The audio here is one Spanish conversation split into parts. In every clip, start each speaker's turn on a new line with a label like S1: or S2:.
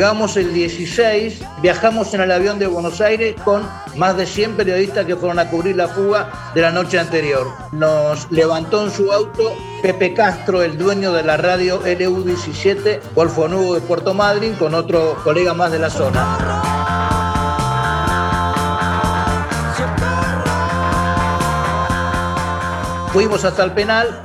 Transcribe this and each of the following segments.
S1: Llegamos el 16, viajamos en el avión de Buenos Aires con más de 100 periodistas que fueron a cubrir la fuga de la noche anterior. Nos levantó en su auto Pepe Castro, el dueño de la radio LU17, Golfo Nuevo de Puerto Madryn, con otro colega más de la zona. Fuimos hasta el penal,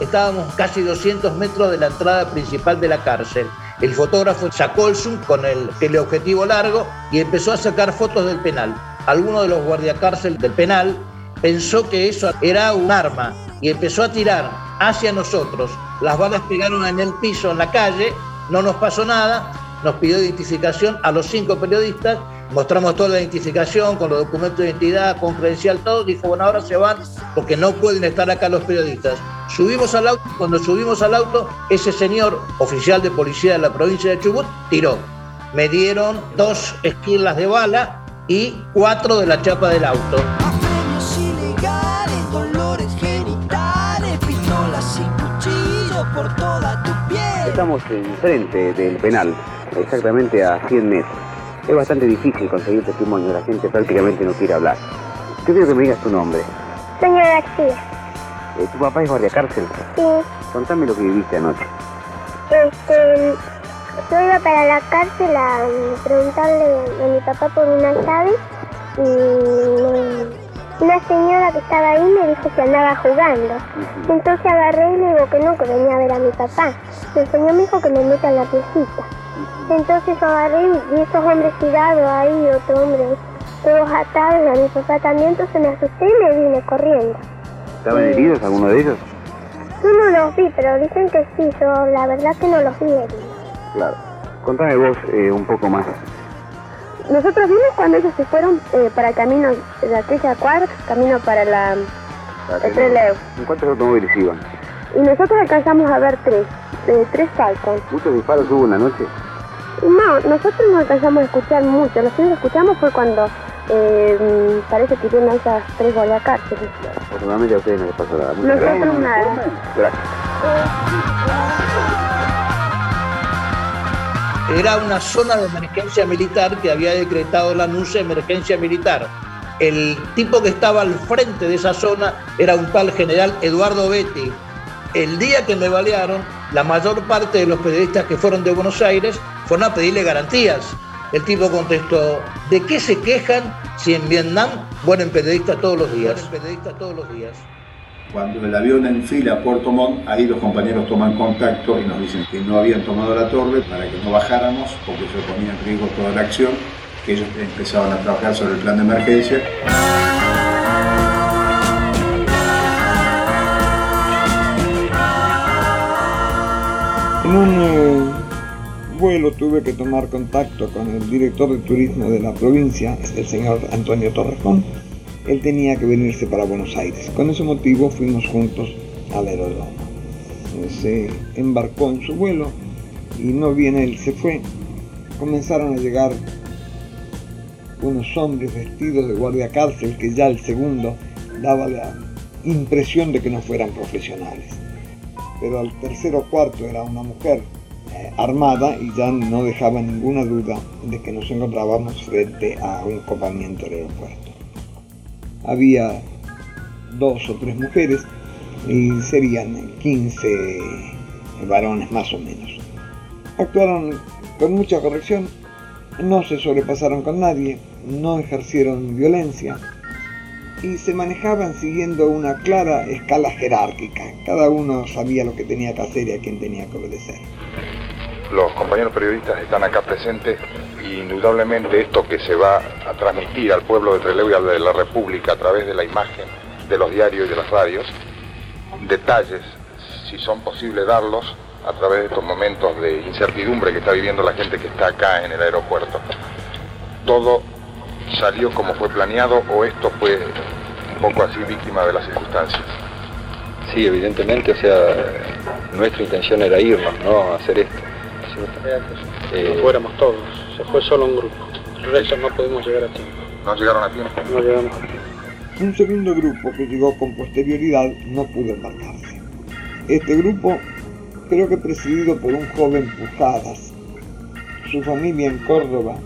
S1: estábamos casi 200 metros de la entrada principal de la cárcel. El fotógrafo sacó el zoom con el teleobjetivo largo y empezó a sacar fotos del penal. Alguno de los guardiacárcel del penal pensó que eso era un arma y empezó a tirar hacia nosotros. Las balas pegaron en el piso, en la calle, no nos pasó nada, nos pidió identificación a los cinco periodistas, mostramos toda la identificación con los documentos de identidad, con credencial, todo, dijo, bueno, ahora se van porque no pueden estar acá los periodistas. Subimos al auto, cuando subimos al auto, ese señor, oficial de policía de la provincia de Chubut, tiró. Me dieron dos esquilas de bala y cuatro de la chapa del auto.
S2: Premios ilegales, dolores genitales, pistolas y cuchillos por toda tu piel.
S3: Estamos enfrente del penal, exactamente a 100 metros. Es bastante difícil conseguir testimonio, la gente prácticamente no quiere hablar. Yo quiero que me digas tu nombre.
S4: Señor García,
S3: Eh, ¿Tu papá es guardia cárcel?
S4: sí,
S3: Contame lo que viviste anoche.
S4: este, yo iba para la cárcel a preguntarle a mi papá por una llave y una señora que estaba ahí me dijo que andaba jugando. Entonces agarré y le digo que no, que venía a ver a mi papá. El señor me dijo que me meta en la piecita. Entonces agarré y esos hombres tirados ahí, otro hombre, todos atados, y a mi papá también, entonces me asusté y me vine corriendo.
S3: ¿Estaban heridos alguno de ellos?
S4: Yo no los vi, pero dicen que sí, yo la verdad que no los vi heridos.
S3: Claro. Contame vos eh, un poco más.
S4: Nosotros vimos cuando ellos se fueron eh, para el camino de aquella cuadra, camino para la... El Trelew.
S3: ¿En cuántos automóviles iban?
S4: Y nosotros alcanzamos a ver tres, eh, tres Falcon.
S3: ¿Muchos disparos hubo en la noche?
S4: No, nosotros no alcanzamos a escuchar mucho, lo que escuchamos fue cuando eh, parece que tienen esas tres cárceles.
S3: Afortunadamente a ustedes no les pasó nada. Muchas
S4: Nosotros
S3: gracias.
S4: nada.
S3: Gracias.
S1: Era una zona de emergencia militar que había decretado la anuncia de emergencia militar. El tipo que estaba al frente de esa zona era un tal general Eduardo Betti. El día que me balearon, la mayor parte de los periodistas que fueron de Buenos Aires fueron a pedirle garantías. El tipo contestó, ¿de qué se quejan si en Vietnam mueren periodistas todos los días? Todos los días.
S5: Cuando el avión enfila a Puerto Montt, ahí los compañeros toman contacto y nos dicen que no habían tomado la torre para que no bajáramos porque eso ponía en riesgo toda la acción, que ellos empezaban a trabajar sobre el plan de emergencia.
S6: En un vuelo tuve que tomar contacto con el director de turismo de la provincia, el señor Antonio Torrejón. Él tenía que venirse para Buenos Aires. Con ese motivo fuimos juntos al aeródromo. Se embarcó en su vuelo y no bien él se fue, comenzaron a llegar unos hombres vestidos de guardia cárcel que ya el segundo daba la impresión de que no fueran profesionales pero al tercero o cuarto era una mujer eh, armada y ya no dejaba ninguna duda de que nos encontrábamos frente a un copamiento del aeropuerto. Había dos o tres mujeres y serían 15 varones más o menos. Actuaron con mucha corrección, no se sobrepasaron con nadie, no ejercieron violencia, y se manejaban siguiendo una clara escala jerárquica. Cada uno sabía lo que tenía que hacer y a quién tenía que obedecer.
S7: Los compañeros periodistas están acá presentes y indudablemente esto que se va a transmitir al pueblo de Trelew y al de la República a través de la imagen de los diarios y de las radios, detalles, si son posibles darlos, a través de estos momentos de incertidumbre que está viviendo la gente que está acá en el aeropuerto. Todo salió como fue planeado o esto fue un poco así víctima de las circunstancias.
S8: Sí, evidentemente, o sea, nuestra intención era irnos, ¿no? Hacer esto. Eh,
S9: fuéramos todos, se fue solo un grupo. El resto no pudimos llegar a tiempo.
S7: ¿No llegaron a tiempo?
S9: No llegamos a tiempo.
S6: Un segundo grupo que llegó con posterioridad no pudo embarcarse. Este grupo, creo que presidido por un joven Pujadas, su familia en Córdoba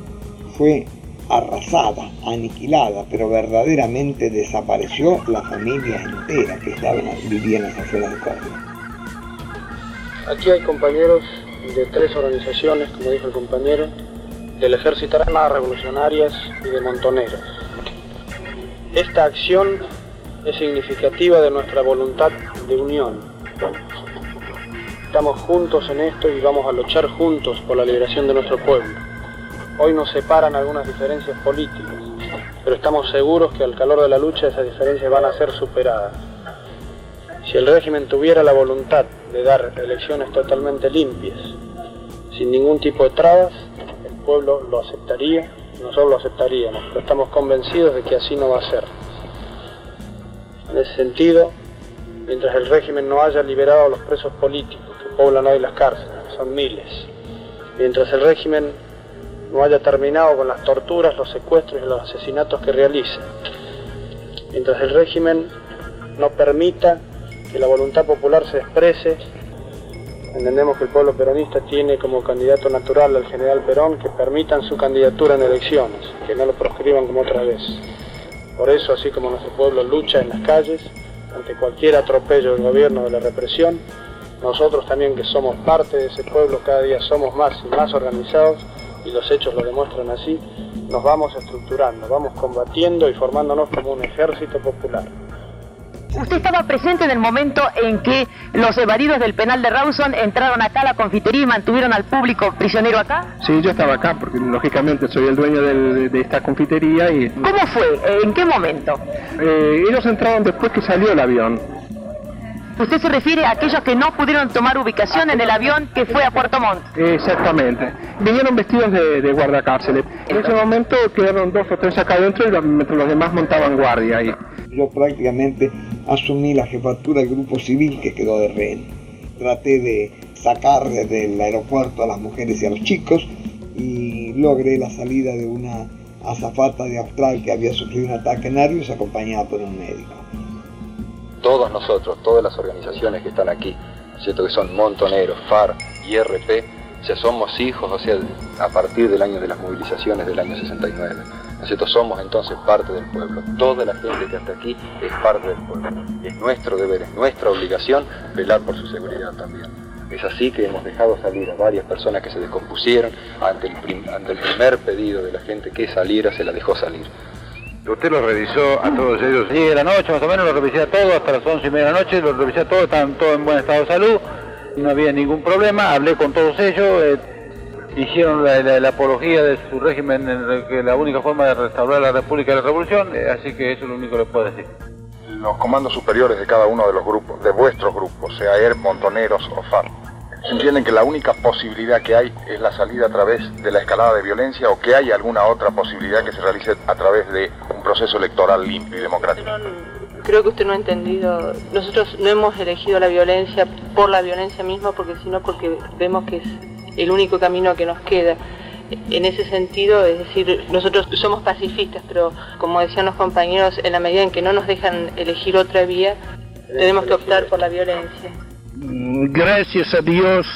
S6: fue arrasada, aniquilada, pero verdaderamente desapareció la familia entera que estaban, vivían en las afueras de Córdoba.
S9: Aquí hay compañeros de tres organizaciones, como dijo el compañero, del Ejército Armadas Revolucionarias y de Montoneros. Esta acción es significativa de nuestra voluntad de unión. Estamos juntos en esto y vamos a luchar juntos por la liberación de nuestro pueblo. Hoy nos separan algunas diferencias políticas, pero estamos seguros que al calor de la lucha esas diferencias van a ser superadas. Si el régimen tuviera la voluntad de dar elecciones totalmente limpias, sin ningún tipo de trabas, el pueblo lo aceptaría, nosotros lo aceptaríamos, pero estamos convencidos de que así no va a ser. En ese sentido, mientras el régimen no haya liberado a los presos políticos que poblan hoy las cárceles, son miles, mientras el régimen no haya terminado con las torturas, los secuestros y los asesinatos que realiza, mientras el régimen no permita que la voluntad popular se exprese, entendemos que el pueblo peronista tiene como candidato natural al general Perón que permitan su candidatura en elecciones, que no lo proscriban como otra vez. Por eso, así como nuestro pueblo lucha en las calles ante cualquier atropello del gobierno de la represión, nosotros también que somos parte de ese pueblo, cada día somos más y más organizados, y los hechos lo demuestran así, nos vamos estructurando, vamos combatiendo y formándonos como un ejército popular.
S10: ¿Usted estaba presente en el momento en que los evadidos del penal de Rawson entraron acá a la confitería y mantuvieron al público prisionero acá?
S11: Sí, yo estaba acá porque lógicamente soy el dueño del- de esta confitería y...
S10: ¿Cómo fue? ¿En qué momento?
S11: Eh, ellos entraron después que salió el avión.
S10: Usted se refiere a aquellos que no pudieron tomar ubicación en el avión que fue a Puerto Montt.
S11: Exactamente. Vinieron vestidos de, de guardacárceles. En ese momento quedaron dos o tres acá adentro y los, mientras los demás montaban guardia ahí.
S6: Yo prácticamente asumí la jefatura del grupo civil que quedó de rehén. Traté de sacar desde el aeropuerto a las mujeres y a los chicos y logré la salida de una azafata de Austral que había sufrido un ataque nervioso acompañada por un médico.
S8: Todos nosotros, todas las organizaciones que están aquí, ¿no es ¿cierto? que son Montoneros, FAR y RP, o sea, somos hijos, o sea, a partir del año de las movilizaciones del año 69. ¿no es cierto? Somos entonces parte del pueblo. Toda la gente que está aquí es parte del pueblo. Es nuestro deber, es nuestra obligación velar por su seguridad también. Es así que hemos dejado salir a varias personas que se descompusieron ante el, ante el primer pedido de la gente que saliera, se la dejó salir.
S12: ¿Usted lo revisó a todos ellos?
S13: Sí, de la noche más o menos lo revisé a todos, hasta las once y media de la noche, lo revisé a todos, estaban todos en buen estado de salud, no había ningún problema, hablé con todos ellos, eh, hicieron la, la- la apología de su régimen, en que la única forma de restaurar la República y la Revolución, eh, así que eso es lo único que les puedo decir.
S7: Los comandos superiores de cada uno de los grupos, de vuestros grupos, sea ER, Montoneros o FARC, entienden que la única posibilidad que hay es la salida a través de la escalada de violencia o que hay alguna otra posibilidad que se realice a través de un proceso electoral limpio y democrático.
S14: Creo que usted no ha entendido. Nosotros no hemos elegido la violencia por la violencia misma, porque sino porque vemos que es el único camino que nos queda. En ese sentido, es decir, nosotros somos pacifistas, pero como decían los compañeros, en la medida en que no nos dejan elegir otra vía, tenemos que optar por la violencia.
S15: Gracias a Dios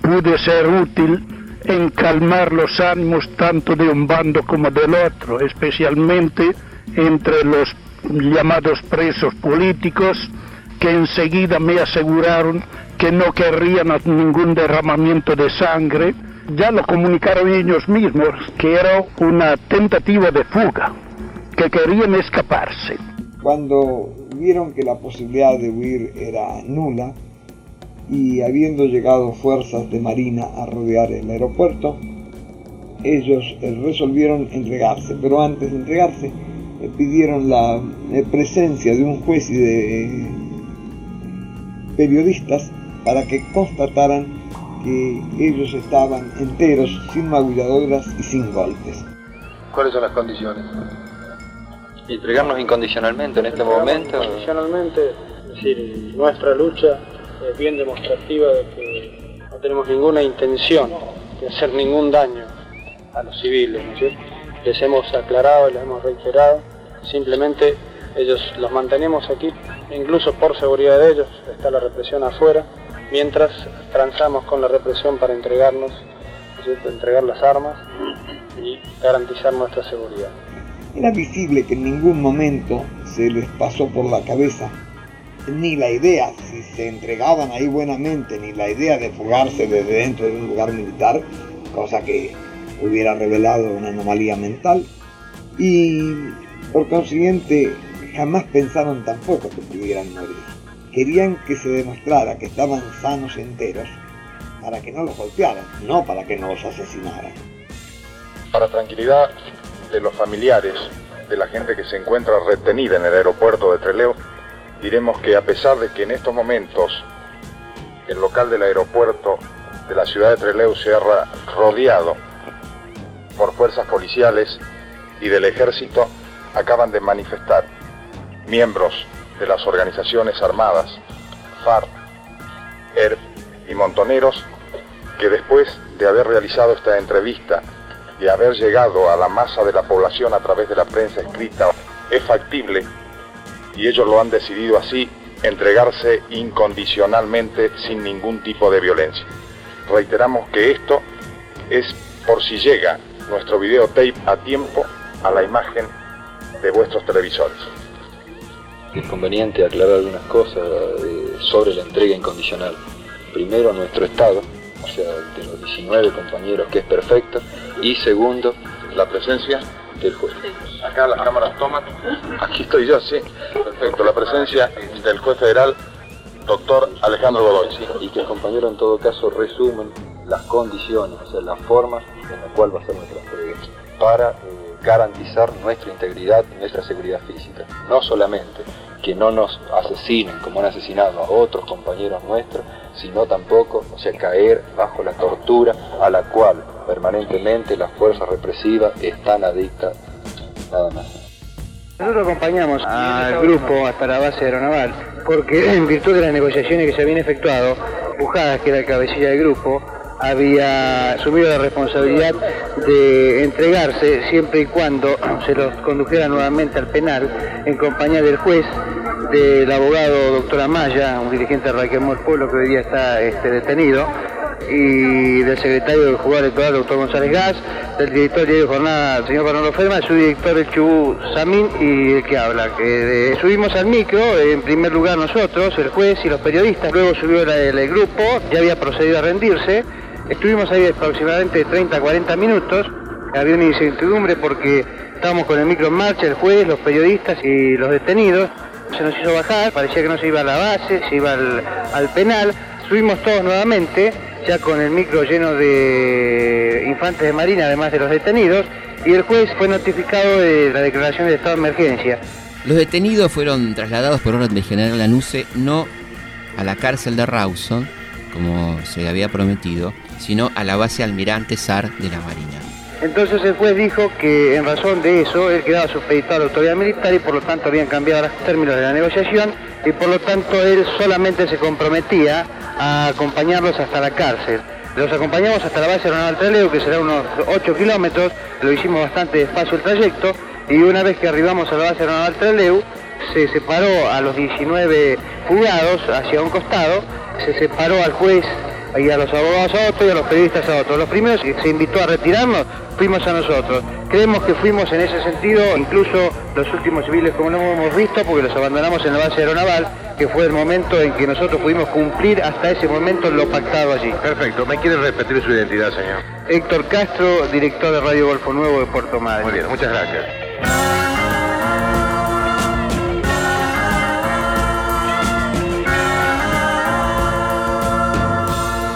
S15: pude ser útil en calmar los ánimos tanto de un bando como del otro, especialmente entre los llamados presos políticos que enseguida me aseguraron que no querrían ningún derramamiento de sangre. Ya lo comunicaron ellos mismos que era una tentativa de fuga, que querían escaparse.
S6: Cuando vieron que la posibilidad de huir era nula y habiendo llegado fuerzas de marina a rodear el aeropuerto, ellos eh, resolvieron entregarse, pero antes de entregarse eh, pidieron la eh, presencia de un juez y de periodistas para que constataran que ellos estaban enteros, sin magulladoras y sin golpes.
S8: ¿Cuáles son las condiciones? Entregarnos incondicionalmente en este momento.
S9: Incondicionalmente, es decir, nuestra lucha es bien demostrativa de que no tenemos ninguna intención de hacer ningún daño a los civiles, ¿no es cierto? Les hemos aclarado, les hemos reiterado, simplemente ellos los mantenemos aquí, incluso por seguridad de ellos, está la represión afuera, mientras transamos con la represión para entregarnos, entregar las armas y garantizar nuestra seguridad.
S6: Era visible que en ningún momento se les pasó por la cabeza ni la idea, si se entregaban ahí buenamente, ni la idea de fugarse desde dentro de un lugar militar, cosa que hubiera revelado una anomalía mental, y por consiguiente jamás pensaron tampoco que pudieran morir. Querían que se demostrara que estaban sanos enteros para que no los golpearan, no para que no los asesinaran.
S7: Para tranquilidad de los familiares de la gente que se encuentra retenida en el aeropuerto de Trelew, diremos que a pesar de que en estos momentos el local del aeropuerto de la ciudad de Trelew se ha rodeado por fuerzas policiales y del ejército, acaban de manifestar miembros de las organizaciones armadas, FARC, ERP y Montoneros, que después de haber realizado esta entrevista y haber llegado a la masa de la población a través de la prensa escrita, es factible, y ellos lo han decidido así, entregarse incondicionalmente sin ningún tipo de violencia. Reiteramos que esto es por si llega nuestro videotape a tiempo a la imagen de vuestros televisores.
S8: Es conveniente aclarar algunas cosas eh, sobre la entrega incondicional. Primero, nuestro Estado, o sea, de los 19 compañeros, que es perfecto, y segundo, la presencia del juez.
S7: Acá las cámaras toman. Aquí estoy yo, sí. Perfecto. La presencia del juez federal, doctor Alejandro Godoy.
S8: y que el compañero en todo caso resumen las condiciones, o sea, la forma en la cual va a ser nuestra entrega, para eh, garantizar nuestra integridad y nuestra seguridad física. No solamente que no nos asesinen como han asesinado a otros compañeros nuestros, sino tampoco, o sea, caer bajo la tortura a la cual permanentemente las fuerzas represivas están adictas, nada más.
S16: Nosotros acompañamos al grupo hasta la base aeronaval porque en virtud de las negociaciones que se habían efectuado, Pujadas, que era el cabecilla del grupo, había asumido la responsabilidad de entregarse siempre y cuando se los condujera nuevamente al penal en compañía del juez, del abogado doctor Amaya, un dirigente de Raquel Pueblo que hoy día está este, detenido, y del secretario del jugador electoral, doctor González Gas, del director de jornada, el señor Fernando Ferma, su director el Chubú Samín y el que habla. Que subimos al micro, en primer lugar nosotros, el juez y los periodistas, luego subió el grupo, ya había procedido a rendirse, Estuvimos ahí aproximadamente 30 40 minutos. Había una incertidumbre porque estábamos con el micro en marcha, el juez, los periodistas y los detenidos. Se nos hizo bajar, parecía que no se iba a la base, se iba al, penal. Subimos todos nuevamente, ya con el micro lleno de infantes de marina, además de los detenidos, y el juez fue notificado de la declaración de estado de emergencia.
S17: Los detenidos fueron trasladados por orden de general Lanusse no a la cárcel de Rawson, como se había prometido, sino a la base Almirante SAR de la Marina.
S16: Entonces el juez dijo que en razón de eso él quedaba supeditado a la autoridad militar y por lo tanto habían cambiado los términos de la negociación y por lo tanto él solamente se comprometía a acompañarlos hasta la cárcel. Los acompañamos hasta la base aeronaval Trelew, que será unos 8 kilómetros, lo hicimos bastante despacio el trayecto, y una vez que arribamos a la base aeronaval Trelew, se separó a los 19 fugados hacia un costado, se separó al juez y a los abogados a otro y a los periodistas a otro. Los primeros que se invitó a retirarnos fuimos a nosotros. Creemos que fuimos en ese sentido, incluso los últimos civiles como no hemos visto, porque los abandonamos en la base aeronaval, que fue el momento en que nosotros pudimos cumplir hasta ese momento lo pactado allí.
S7: Perfecto. ¿Me quiere repetir su identidad, señor?
S16: Héctor Castro, director de Radio Golfo Nuevo de Puerto Madre.
S7: Muy bien, muchas gracias.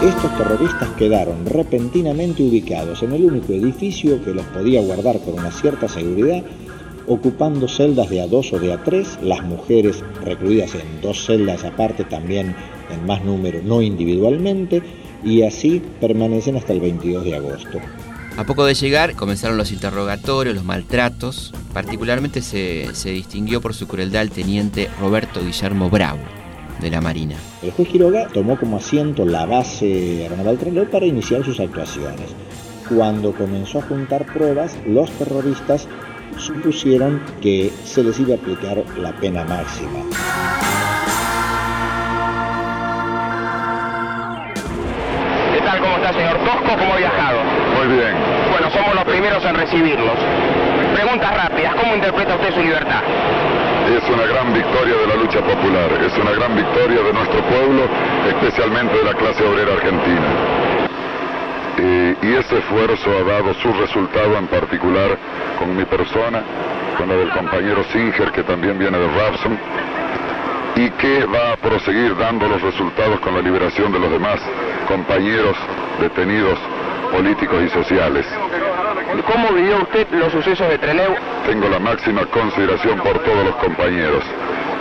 S18: Estos terroristas quedaron repentinamente ubicados en el único edificio que los podía guardar con una cierta seguridad, ocupando celdas de a dos o de a tres, las mujeres recluidas en dos celdas aparte también en más número, no individualmente, y así permanecen hasta el 22 de agosto.
S17: A poco de llegar comenzaron los interrogatorios, los maltratos. Particularmente se, se distinguió por su crueldad el teniente Roberto Guillermo Bravo de la Marina.
S18: El juez Quiroga tomó como asiento la base aeronaval Trelew para iniciar sus actuaciones. Cuando comenzó a juntar pruebas, los terroristas supusieron que se les iba a aplicar la pena máxima.
S19: ¿Qué tal? ¿Cómo está, señor Tosco? ¿Cómo ha viajado?
S12: Muy bien.
S19: Bueno, somos los primeros en recibirlos. Preguntas rápidas. ¿Cómo interpreta usted su libertad?
S12: Es una gran victoria de la lucha popular, es una gran victoria de nuestro pueblo, especialmente de la clase obrera argentina. Y ese esfuerzo ha dado su resultado en particular con mi persona, con la del compañero Singer, que también viene de Rapson, y que va a proseguir dando los resultados con la liberación de los demás compañeros detenidos políticos y sociales.
S19: ¿Cómo vivió usted los sucesos de Trelew?
S12: Tengo la máxima consideración por todos los compañeros.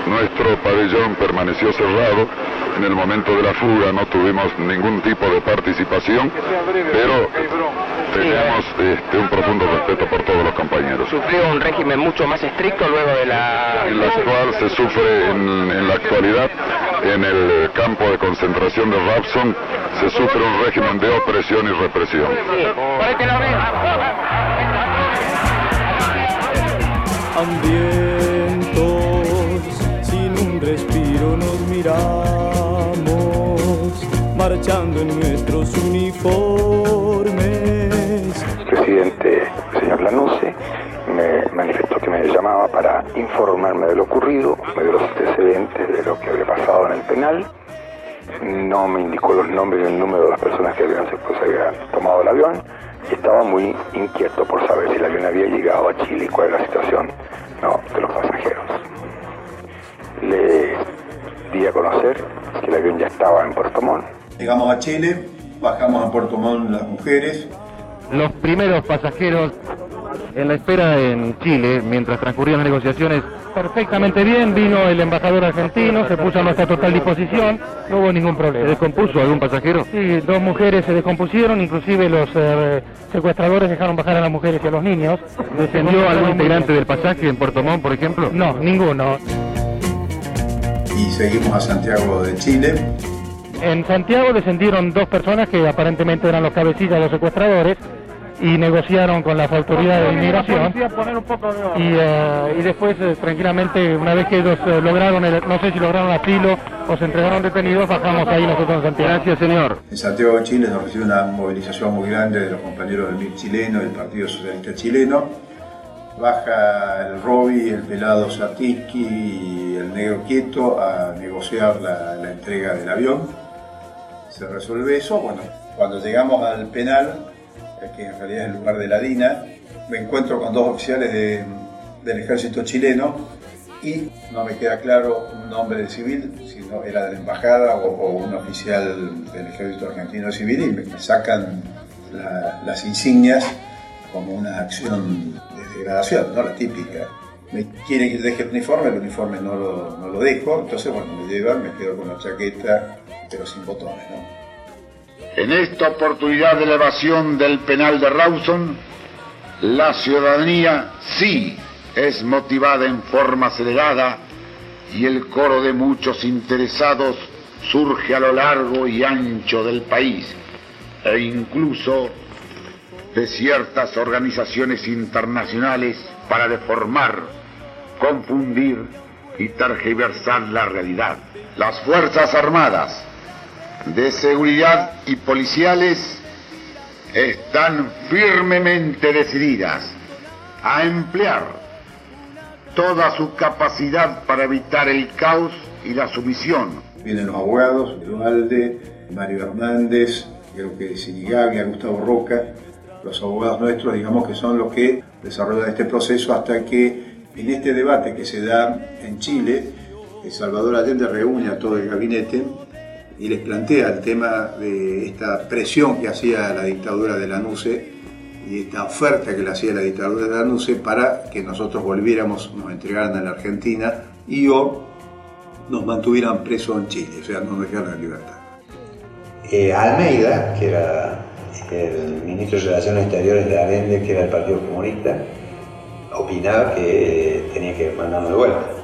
S12: Nuestro pabellón permaneció cerrado. En el momento de la fuga no tuvimos ningún tipo de participación, pero tenemos este, un profundo respeto por todos los compañeros.
S19: ¿Sufrió un régimen mucho más estricto luego de la...?
S12: En la cual se sufre en, en la actualidad en el campo de concentración de Rapson, se sufre un régimen de opresión y represión.
S2: Hambrientos, sin un respiro nos miramos, marchando en nuestros uniformes.
S20: Presidente, señor Lanusse, me manifestó que me llamaba para informarme de lo ocurrido, me dio los antecedentes de lo que había pasado en el penal. No me indicó los nombres y el número de las personas que habían, pues, habían tomado el avión y estaba muy inquieto por saber si el avión había llegado a Chile y cuál era la situación no, de los pasajeros. Le di a conocer que el avión ya estaba en Puerto Montt.
S5: Llegamos a Chile, bajamos a Puerto Montt las mujeres.
S21: Los primeros pasajeros en la espera en Chile, mientras transcurrían las negociaciones, perfectamente bien, vino el embajador argentino, se puso a nuestra total disposición, no hubo ningún problema.
S13: ¿Se descompuso algún pasajero?
S21: Sí, dos mujeres se descompusieron, inclusive los eh, secuestradores dejaron bajar a las mujeres y a los niños.
S13: ¿Descendió algún integrante del pasaje en Puerto Montt, por ejemplo?
S21: No, ninguno.
S5: Y seguimos a Santiago de Chile.
S21: En Santiago descendieron dos personas que aparentemente eran los cabecillas de los secuestradores y negociaron con las autoridades de inmigración y, eh, y después eh, tranquilamente una vez que ellos eh, lograron el- no sé si lograron asilo o se entregaron detenidos bajamos ahí nosotros en Santiago
S13: Gracias señor
S5: En Santiago de Chile nos recibe una movilización muy grande de los compañeros del MIR chileno, del Partido Socialista Chileno. Baja el Robi, el pelado Satiski y el negro Quieto a negociar la, la entrega del avión. Se resuelve eso. Bueno, cuando llegamos al penal, que en realidad es el lugar de la DINA, me encuentro con dos oficiales de- del ejército chileno y no me queda claro un nombre de civil, si no era de la embajada o, o un oficial del ejército argentino civil y me, sacan la- las insignias como una acción de degradación, ¿no? la típica. Me quieren que deje el uniforme, el uniforme no lo, no lo dejo, entonces bueno, me llevan, me quedo con la chaqueta, pero sin botones. ¿no?
S22: En esta oportunidad de elevación del penal de Rawson, la ciudadanía sí es motivada en forma acelerada y el coro de muchos interesados surge a lo largo y ancho del país e incluso de ciertas organizaciones internacionales para deformar, confundir y tergiversar la realidad. Las Fuerzas Armadas, de seguridad y policiales están firmemente decididas a emplear toda su capacidad para evitar el caos y la sumisión.
S5: Vienen los abogados, Dualde, Mario Hernández, creo que Sinigaglia, Gustavo Roca, los abogados nuestros, digamos que son los que desarrollan este proceso hasta que en este debate que se da en Chile, Salvador Allende reúne a todo el gabinete y les plantea el tema de esta presión que hacía la dictadura de la NUCE y esta oferta que le hacía la dictadura de la NUCE para que nosotros volviéramos, nos entregaran a la Argentina y o nos mantuvieran presos en Chile, o sea, nos dejaran en libertad.
S23: Eh, Almeida, que era el ministro de Relaciones Exteriores de Allende, que era del Partido Comunista, opinaba que tenía que mandarnos de vuelta.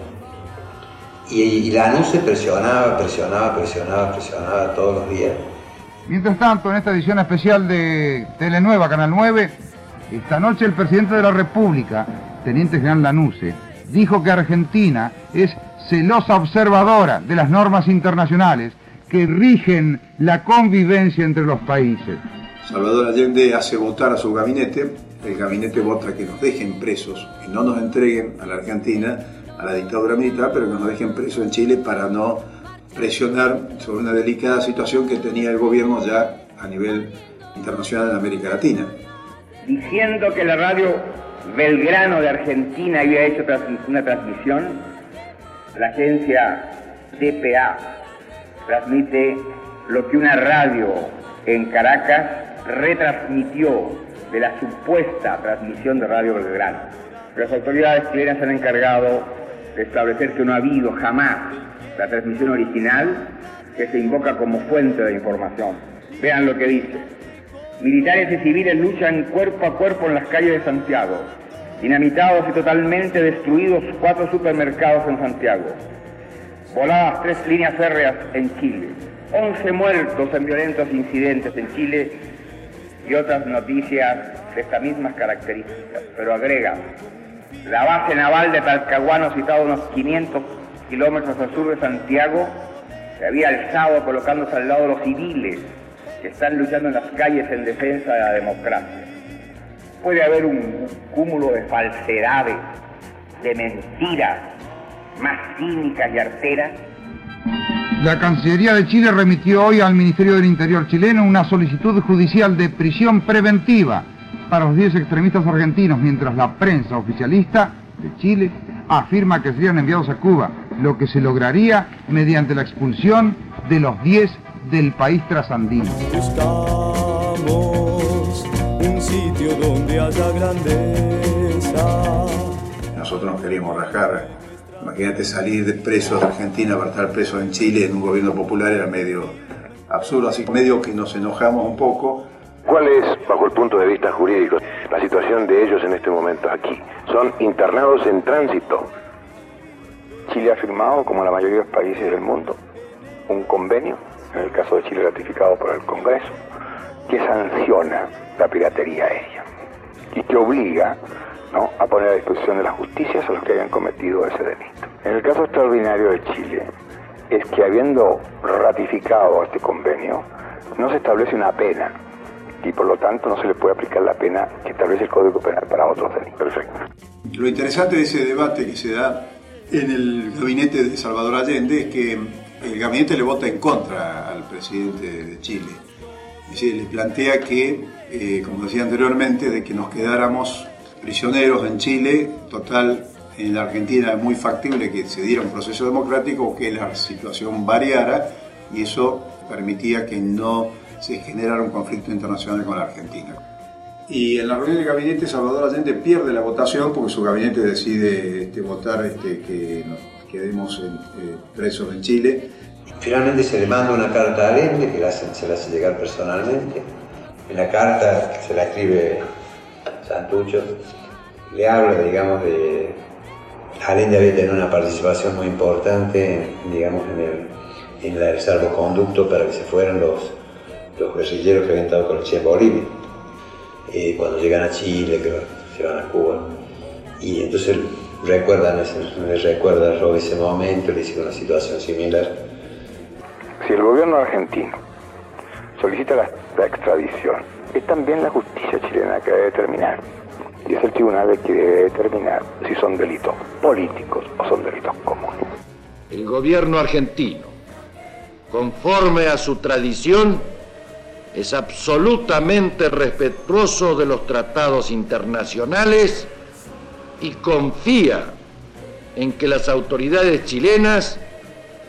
S23: Y, y la ANUCE presionaba, presionaba, presionaba, presionaba todos los días.
S24: Mientras tanto, en esta edición especial de Telenueva, Canal 9, esta noche el presidente de la República, Teniente General Lanuse, dijo que Argentina es celosa observadora de las normas internacionales que rigen la convivencia entre los países.
S5: Salvador Allende hace votar a su gabinete, el gabinete vota que nos dejen presos y no nos entreguen a la Argentina, a la dictadura militar, pero que nos dejen presos en Chile para no presionar sobre una delicada situación que tenía el gobierno ya a nivel internacional en América Latina.
S25: Diciendo que la radio Belgrano de Argentina había hecho una transmisión, la agencia DPA transmite lo que una radio en Caracas retransmitió de la supuesta transmisión de Radio Belgrano. Las autoridades chilenas han encargado establecer que no ha habido jamás la transmisión original que se invoca como fuente de información. Vean lo que dice. Militares y civiles luchan cuerpo a cuerpo en las calles de Santiago. Dinamitados y totalmente destruidos cuatro supermercados en Santiago. Voladas tres líneas férreas en Chile. 11 muertos en violentos incidentes en Chile y otras noticias de estas mismas características. Pero agrega, la base naval de Talcahuano, situada unos 500 kilómetros al sur de Santiago, se había alzado colocándose al lado de los civiles que están luchando en las calles en defensa de la democracia. Puede haber un cúmulo de falsedades, de mentiras más cínicas y arteras.
S24: La Cancillería de Chile remitió hoy al Ministerio del Interior chileno una solicitud judicial de prisión preventiva para los 10 extremistas argentinos, mientras la prensa oficialista de Chile afirma que serían enviados a Cuba, lo que se lograría mediante la expulsión de los 10 del país trasandino.
S2: Buscamos un sitio donde haya grandeza.
S5: Nosotros no queríamos rajar. Imagínate salir de presos de Argentina para estar presos en Chile en un gobierno popular era medio absurdo, así medio que nos enojamos un poco.
S26: ¿Cuál es, bajo el punto de vista jurídico, la situación de ellos en este momento aquí? Son internados en tránsito.
S20: Chile ha firmado, como la mayoría de los países del mundo, un convenio, en el caso de Chile ratificado por el Congreso, que sanciona la piratería aérea y que obliga ¿no? a poner a disposición de la justicia a los que hayan cometido ese delito. En el caso extraordinario de Chile, es que habiendo ratificado este convenio, no se establece una pena y por lo tanto no se le puede aplicar la pena que establece el Código Penal para otros delitos. Perfecto.
S5: Lo interesante de ese debate que se da en el gabinete de Salvador Allende es que el gabinete le vota en contra al presidente de Chile. Es decir, le plantea que, eh, como decía anteriormente, de que nos quedáramos prisioneros en Chile, total, en la Argentina es muy factible que se diera un proceso democrático, que la situación variara y eso permitía que no se generara un conflicto internacional con la Argentina. Y en la reunión del gabinete Salvador Allende pierde la votación porque su gabinete decide este, votar este, que nos quedemos en, eh, presos en Chile.
S23: Finalmente se le manda una carta a Allende que la hacen- se la hace llegar personalmente. En la carta se la escribe Santucho, le habla, digamos, de... Allende había tenido una participación muy importante, digamos, en el, en el salvoconducto para que se fueran los, los guerrilleros que habían estado con Che en Bolivia. Eh, cuando llegan a Chile, que se van a Cuba. Y entonces recuerdan ese, recuerda ese momento, le dice una situación similar.
S20: Si el gobierno argentino solicita la, la extradición, es también la justicia chilena que debe determinar. Y es el tribunal el que debe determinar si son delitos políticos o son delitos comunes.
S27: El gobierno argentino, conforme a su tradición, es absolutamente respetuoso de los tratados internacionales y confía en que las autoridades chilenas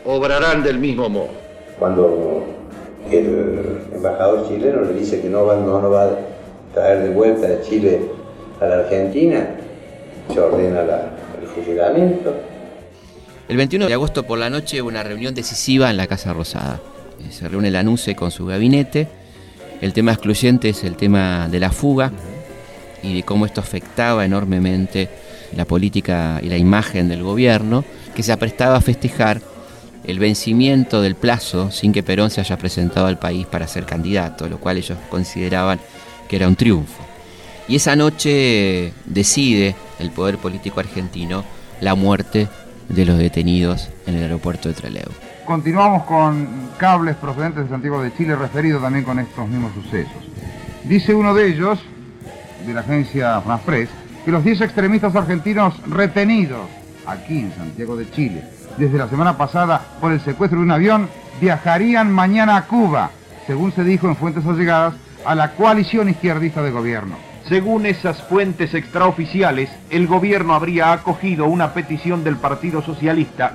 S27: obrarán del mismo modo.
S23: Cuando el embajador chileno le dice que no va, no, no va a traer de vuelta de Chile a la Argentina, se ordena la- el fusilamiento.
S17: El 21 de agosto por la noche hubo una reunión decisiva en la Casa Rosada. Eh, Se reúne la NUCE con su gabinete. El tema excluyente es el tema de la fuga y de cómo esto afectaba enormemente la política y la imagen del gobierno, que se aprestaba a festejar el vencimiento del plazo sin que Perón se haya presentado al país para ser candidato, lo cual ellos consideraban que era un triunfo. Y esa noche decide el poder político argentino la muerte de los detenidos en el aeropuerto de Trelew.
S24: Continuamos con cables procedentes de Santiago de Chile referidos también con estos mismos sucesos. Dice uno de ellos, de la agencia France Press, que los 10 extremistas argentinos retenidos aquí en Santiago de Chile desde la semana pasada por el secuestro de un avión viajarían mañana a Cuba, según se dijo en fuentes allegadas a la coalición izquierdista de gobierno.
S28: Según esas fuentes extraoficiales, el gobierno habría acogido una petición del Partido Socialista,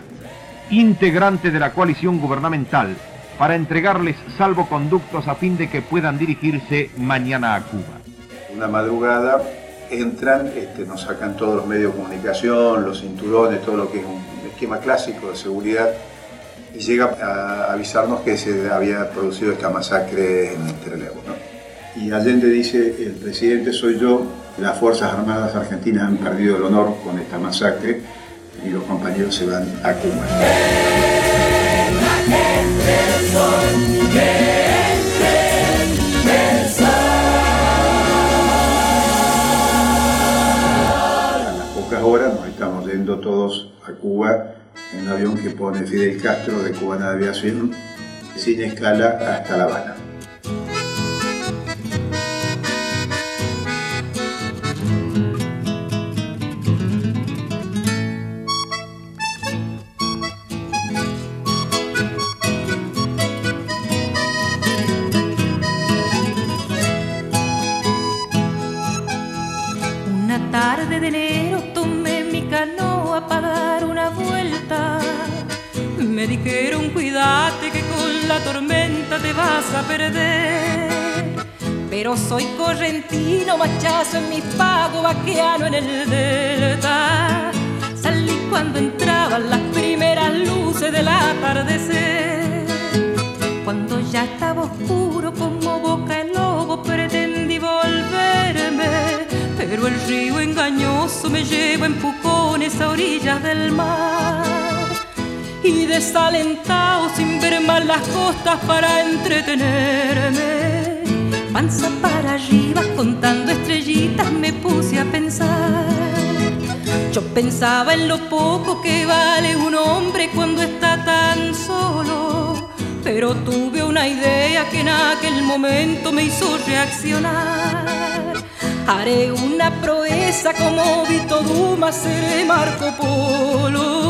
S28: integrante de la coalición gubernamental, para entregarles salvoconductos a fin de que puedan dirigirse mañana a Cuba.
S5: Una madrugada entran, este, nos sacan todos los medios de comunicación, los cinturones, todo lo que es un esquema clásico de seguridad y llega a avisarnos que se había producido esta masacre en el Trelew. Y Allende dice, el presidente soy yo, las Fuerzas Armadas Argentinas han perdido el honor con esta masacre y los compañeros se van a Cuba. ahora nos estamos yendo todos a Cuba en un avión que pone Fidel Castro de Cubana de Aviación sin escala hasta La Habana.
S29: La tormenta te vas a perder. Pero soy correntino, machazo en mi pago, vaqueano en el delta. Salí cuando entraban las primeras luces del atardecer. Cuando ya estaba oscuro como boca el lobo, pretendí volverme. Pero el río engañoso me lleva en pucones a orillas del mar. Y desalentado sin ver más las costas para entretenerme. Panza para arriba contando estrellitas me puse a pensar. Yo pensaba en lo poco que vale un hombre cuando está tan solo. Pero tuve una idea que en aquel momento me hizo reaccionar. Haré una proeza como Vito Dumas, seré Marco Polo.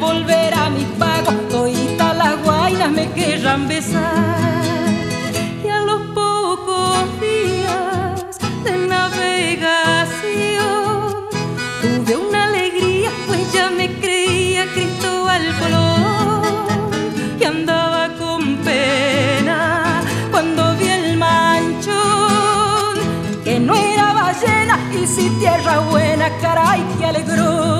S29: Volver a mi pago, todas las guainas me querrán besar. Y a los pocos días de navegación, tuve una alegría, pues ya me creía Cristóbal Colón. Y andaba con pena cuando vi el manchón, que no era ballena y si tierra buena, caray, que alegró.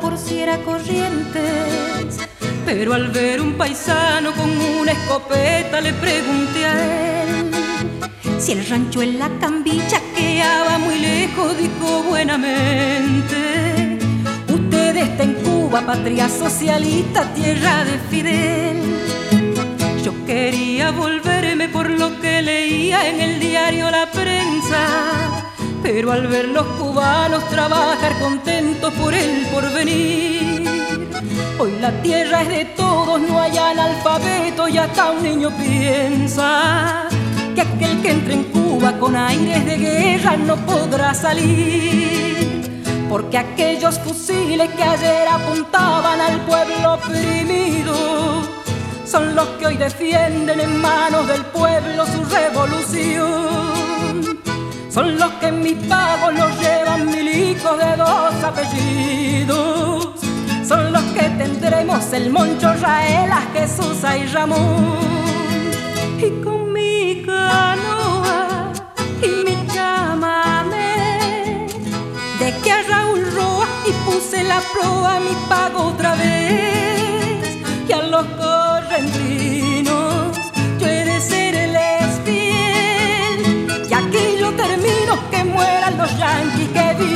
S29: Por si era corrientes. Pero al ver un paisano con una escopeta le pregunté a él si el rancho en la cambicha quedaba muy lejos, dijo buenamente. Usted está en Cuba, patria socialista, tierra de Fidel. Yo quería volverme por lo que leía en el diario La Prensa pero al ver los cubanos trabajar contentos por el porvenir, hoy la tierra es de todos, no hay analfabeto y hasta un niño piensa que aquel que entre en Cuba con aires de guerra no podrá salir, porque aquellos fusiles que ayer apuntaban al pueblo oprimido son los que hoy defienden en manos del pueblo su revolución son los que en mis pagos los llevan milicos de dos apellidos. son los que tendremos el Moncho, Raela, Jesús y Ramón. Y con mi canoa y mi chamamé, de que a Raúl Roa y puse la proa, mi pago otra vez. Y a los correntinos,